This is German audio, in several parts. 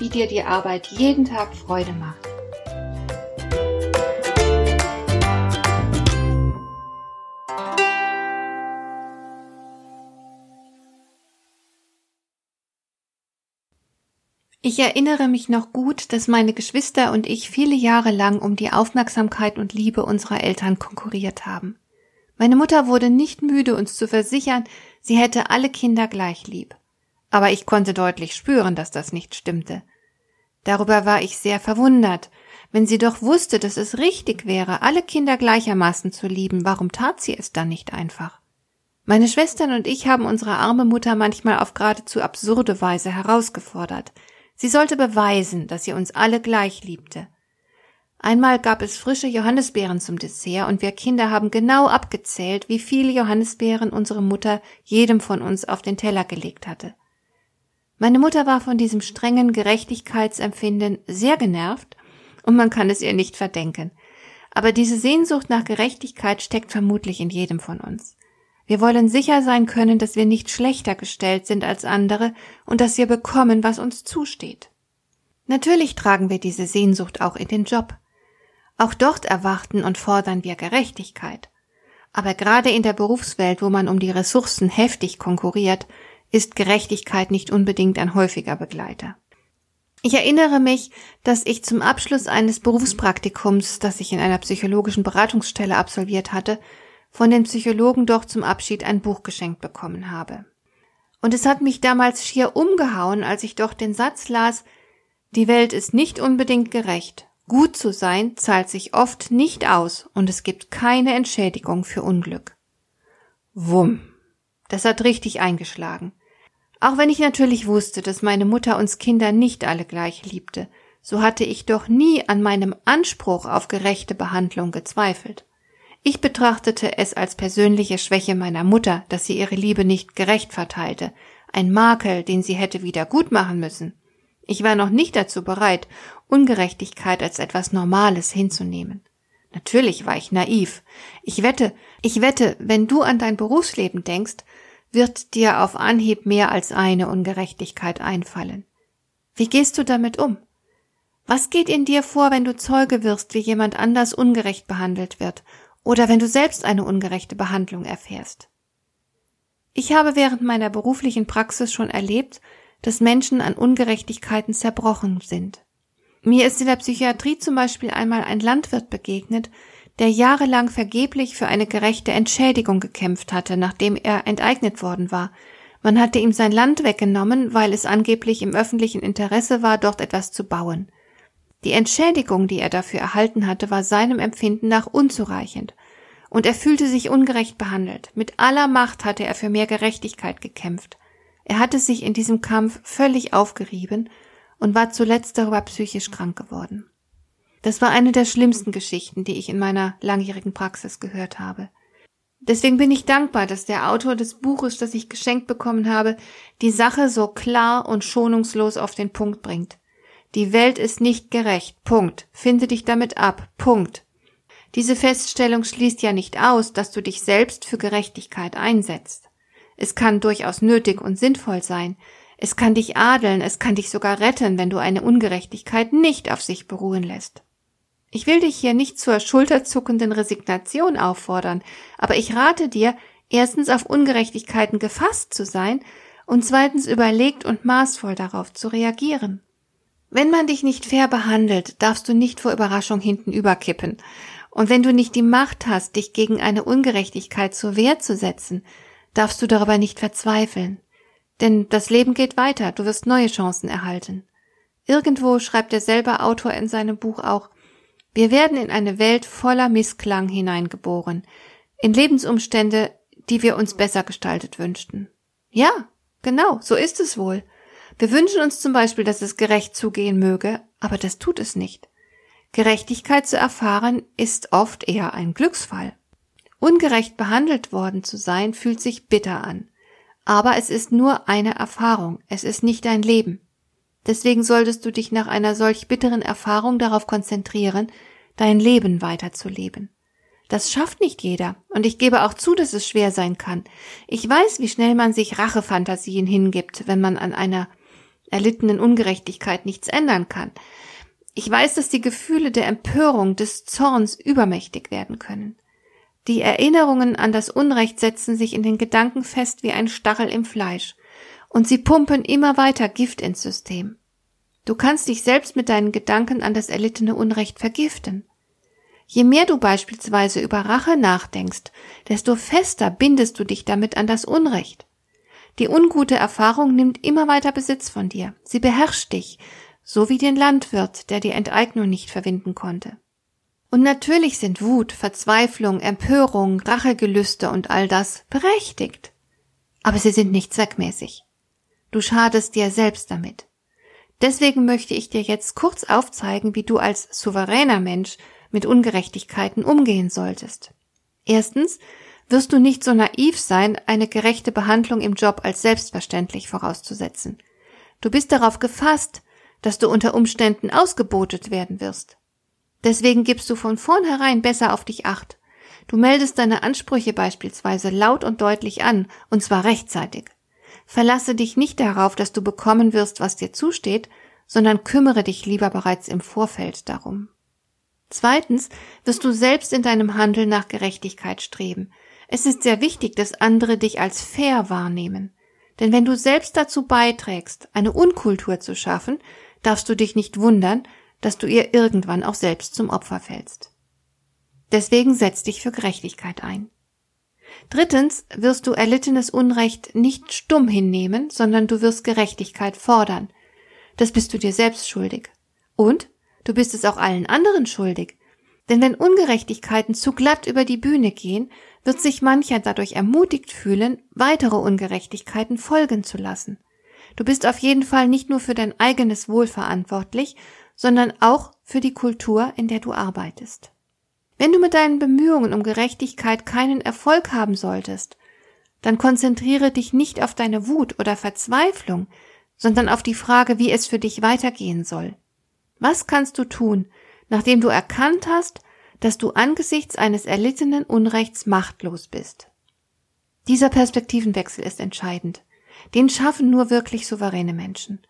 wie dir die Arbeit jeden Tag Freude macht. Ich erinnere mich noch gut, dass meine Geschwister und ich viele Jahre lang um die Aufmerksamkeit und Liebe unserer Eltern konkurriert haben. Meine Mutter wurde nicht müde, uns zu versichern, sie hätte alle Kinder gleich lieb. Aber ich konnte deutlich spüren, dass das nicht stimmte. Darüber war ich sehr verwundert. Wenn sie doch wusste, dass es richtig wäre, alle Kinder gleichermaßen zu lieben, warum tat sie es dann nicht einfach? Meine Schwestern und ich haben unsere arme Mutter manchmal auf geradezu absurde Weise herausgefordert. Sie sollte beweisen, dass sie uns alle gleich liebte. Einmal gab es frische Johannisbeeren zum Dessert und wir Kinder haben genau abgezählt, wie viele Johannisbeeren unsere Mutter jedem von uns auf den Teller gelegt hatte. Meine Mutter war von diesem strengen Gerechtigkeitsempfinden sehr genervt und man kann es ihr nicht verdenken. Aber diese Sehnsucht nach Gerechtigkeit steckt vermutlich in jedem von uns. Wir wollen sicher sein können, dass wir nicht schlechter gestellt sind als andere und dass wir bekommen, was uns zusteht. Natürlich tragen wir diese Sehnsucht auch in den Job. Auch dort erwarten und fordern wir Gerechtigkeit. Aber gerade in der Berufswelt, wo man um die Ressourcen heftig konkurriert, ist Gerechtigkeit nicht unbedingt ein häufiger Begleiter. Ich erinnere mich, dass ich zum Abschluss eines Berufspraktikums, das ich in einer psychologischen Beratungsstelle absolviert hatte, von den Psychologen doch zum Abschied ein Buch geschenkt bekommen habe. Und es hat mich damals schier umgehauen, als ich doch den Satz las, die Welt ist nicht unbedingt gerecht. Gut zu sein zahlt sich oft nicht aus und es gibt keine Entschädigung für Unglück. Wumm. Das hat richtig eingeschlagen. Auch wenn ich natürlich wusste, dass meine Mutter uns Kinder nicht alle gleich liebte, so hatte ich doch nie an meinem Anspruch auf gerechte Behandlung gezweifelt. Ich betrachtete es als persönliche Schwäche meiner Mutter, dass sie ihre Liebe nicht gerecht verteilte, ein Makel, den sie hätte wieder gut machen müssen. Ich war noch nicht dazu bereit, Ungerechtigkeit als etwas Normales hinzunehmen. Natürlich war ich naiv. Ich wette, ich wette, wenn du an dein Berufsleben denkst, wird dir auf Anhieb mehr als eine Ungerechtigkeit einfallen. Wie gehst du damit um? Was geht in dir vor, wenn du Zeuge wirst, wie jemand anders ungerecht behandelt wird, oder wenn du selbst eine ungerechte Behandlung erfährst? Ich habe während meiner beruflichen Praxis schon erlebt, dass Menschen an Ungerechtigkeiten zerbrochen sind. Mir ist in der Psychiatrie zum Beispiel einmal ein Landwirt begegnet, der jahrelang vergeblich für eine gerechte Entschädigung gekämpft hatte, nachdem er enteignet worden war. Man hatte ihm sein Land weggenommen, weil es angeblich im öffentlichen Interesse war, dort etwas zu bauen. Die Entschädigung, die er dafür erhalten hatte, war seinem Empfinden nach unzureichend. Und er fühlte sich ungerecht behandelt. Mit aller Macht hatte er für mehr Gerechtigkeit gekämpft. Er hatte sich in diesem Kampf völlig aufgerieben und war zuletzt darüber psychisch krank geworden. Das war eine der schlimmsten Geschichten, die ich in meiner langjährigen Praxis gehört habe. Deswegen bin ich dankbar, dass der Autor des Buches, das ich geschenkt bekommen habe, die Sache so klar und schonungslos auf den Punkt bringt. Die Welt ist nicht gerecht. Punkt. Finde dich damit ab. Punkt. Diese Feststellung schließt ja nicht aus, dass du dich selbst für Gerechtigkeit einsetzt. Es kann durchaus nötig und sinnvoll sein. Es kann dich adeln, es kann dich sogar retten, wenn du eine Ungerechtigkeit nicht auf sich beruhen lässt. Ich will dich hier nicht zur schulterzuckenden Resignation auffordern, aber ich rate dir, erstens auf Ungerechtigkeiten gefasst zu sein und zweitens überlegt und maßvoll darauf zu reagieren. Wenn man dich nicht fair behandelt, darfst du nicht vor Überraschung hinten überkippen. Und wenn du nicht die Macht hast, dich gegen eine Ungerechtigkeit zur Wehr zu setzen, darfst du darüber nicht verzweifeln. Denn das Leben geht weiter, du wirst neue Chancen erhalten. Irgendwo schreibt derselbe Autor in seinem Buch auch, wir werden in eine Welt voller Missklang hineingeboren, in Lebensumstände, die wir uns besser gestaltet wünschten. Ja, genau, so ist es wohl. Wir wünschen uns zum Beispiel, dass es gerecht zugehen möge, aber das tut es nicht. Gerechtigkeit zu erfahren ist oft eher ein Glücksfall. Ungerecht behandelt worden zu sein fühlt sich bitter an. Aber es ist nur eine Erfahrung, es ist nicht dein Leben. Deswegen solltest du dich nach einer solch bitteren Erfahrung darauf konzentrieren, dein Leben weiterzuleben. Das schafft nicht jeder, und ich gebe auch zu, dass es schwer sein kann. Ich weiß, wie schnell man sich Rachefantasien hingibt, wenn man an einer erlittenen Ungerechtigkeit nichts ändern kann. Ich weiß, dass die Gefühle der Empörung, des Zorns übermächtig werden können. Die Erinnerungen an das Unrecht setzen sich in den Gedanken fest wie ein Stachel im Fleisch, und sie pumpen immer weiter Gift ins System. Du kannst dich selbst mit deinen Gedanken an das erlittene Unrecht vergiften. Je mehr du beispielsweise über Rache nachdenkst, desto fester bindest du dich damit an das Unrecht. Die ungute Erfahrung nimmt immer weiter Besitz von dir. Sie beherrscht dich, so wie den Landwirt, der die Enteignung nicht verwinden konnte. Und natürlich sind Wut, Verzweiflung, Empörung, Rachegelüste und all das berechtigt. Aber sie sind nicht zweckmäßig. Du schadest dir selbst damit. Deswegen möchte ich dir jetzt kurz aufzeigen, wie du als souveräner Mensch mit Ungerechtigkeiten umgehen solltest. Erstens wirst du nicht so naiv sein, eine gerechte Behandlung im Job als selbstverständlich vorauszusetzen. Du bist darauf gefasst, dass du unter Umständen ausgebotet werden wirst. Deswegen gibst du von vornherein besser auf dich acht. Du meldest deine Ansprüche beispielsweise laut und deutlich an, und zwar rechtzeitig. Verlasse dich nicht darauf, dass du bekommen wirst, was dir zusteht, sondern kümmere dich lieber bereits im Vorfeld darum. Zweitens wirst du selbst in deinem Handeln nach Gerechtigkeit streben. Es ist sehr wichtig, dass andere dich als fair wahrnehmen. Denn wenn du selbst dazu beiträgst, eine Unkultur zu schaffen, darfst du dich nicht wundern, dass du ihr irgendwann auch selbst zum Opfer fällst. Deswegen setz dich für Gerechtigkeit ein. Drittens wirst du erlittenes Unrecht nicht stumm hinnehmen, sondern du wirst Gerechtigkeit fordern. Das bist du dir selbst schuldig. Und du bist es auch allen anderen schuldig. Denn wenn Ungerechtigkeiten zu glatt über die Bühne gehen, wird sich mancher dadurch ermutigt fühlen, weitere Ungerechtigkeiten folgen zu lassen. Du bist auf jeden Fall nicht nur für dein eigenes Wohl verantwortlich, sondern auch für die Kultur, in der du arbeitest. Wenn du mit deinen Bemühungen um Gerechtigkeit keinen Erfolg haben solltest, dann konzentriere dich nicht auf deine Wut oder Verzweiflung, sondern auf die Frage, wie es für dich weitergehen soll. Was kannst du tun, nachdem du erkannt hast, dass du angesichts eines erlittenen Unrechts machtlos bist? Dieser Perspektivenwechsel ist entscheidend. Den schaffen nur wirklich souveräne Menschen.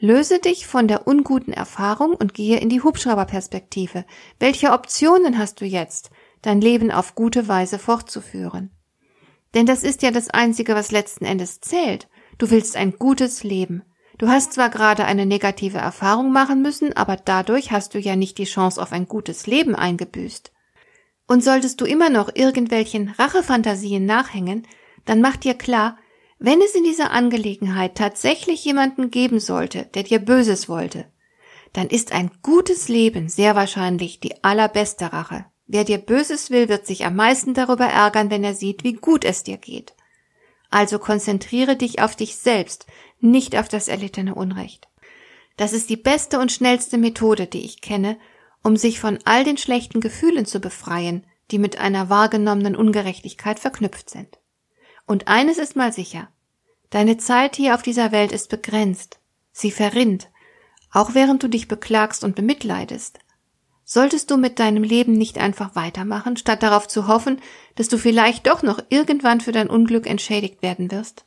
Löse dich von der unguten Erfahrung und gehe in die Hubschrauberperspektive. Welche Optionen hast du jetzt, dein Leben auf gute Weise fortzuführen? Denn das ist ja das Einzige, was letzten Endes zählt. Du willst ein gutes Leben. Du hast zwar gerade eine negative Erfahrung machen müssen, aber dadurch hast du ja nicht die Chance auf ein gutes Leben eingebüßt. Und solltest du immer noch irgendwelchen Rachefantasien nachhängen, dann mach dir klar, wenn es in dieser Angelegenheit tatsächlich jemanden geben sollte, der dir Böses wollte, dann ist ein gutes Leben sehr wahrscheinlich die allerbeste Rache. Wer dir Böses will, wird sich am meisten darüber ärgern, wenn er sieht, wie gut es dir geht. Also konzentriere dich auf dich selbst, nicht auf das erlittene Unrecht. Das ist die beste und schnellste Methode, die ich kenne, um sich von all den schlechten Gefühlen zu befreien, die mit einer wahrgenommenen Ungerechtigkeit verknüpft sind. Und eines ist mal sicher. Deine Zeit hier auf dieser Welt ist begrenzt. Sie verrinnt, auch während du dich beklagst und bemitleidest. Solltest du mit deinem Leben nicht einfach weitermachen, statt darauf zu hoffen, dass du vielleicht doch noch irgendwann für dein Unglück entschädigt werden wirst?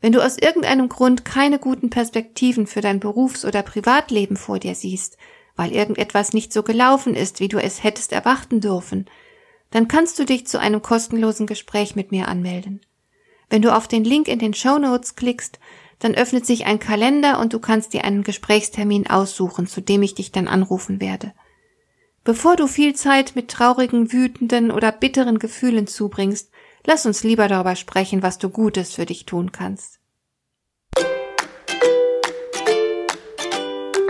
Wenn du aus irgendeinem Grund keine guten Perspektiven für dein Berufs- oder Privatleben vor dir siehst, weil irgendetwas nicht so gelaufen ist, wie du es hättest erwarten dürfen, dann kannst du dich zu einem kostenlosen Gespräch mit mir anmelden. Wenn du auf den Link in den Show Notes klickst, dann öffnet sich ein Kalender und du kannst dir einen Gesprächstermin aussuchen, zu dem ich dich dann anrufen werde. Bevor du viel Zeit mit traurigen, wütenden oder bitteren Gefühlen zubringst, lass uns lieber darüber sprechen, was du Gutes für dich tun kannst.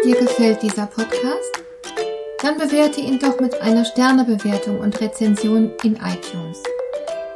Dir gefällt dieser Podcast? dann bewerte ihn doch mit einer Sternebewertung und Rezension in iTunes.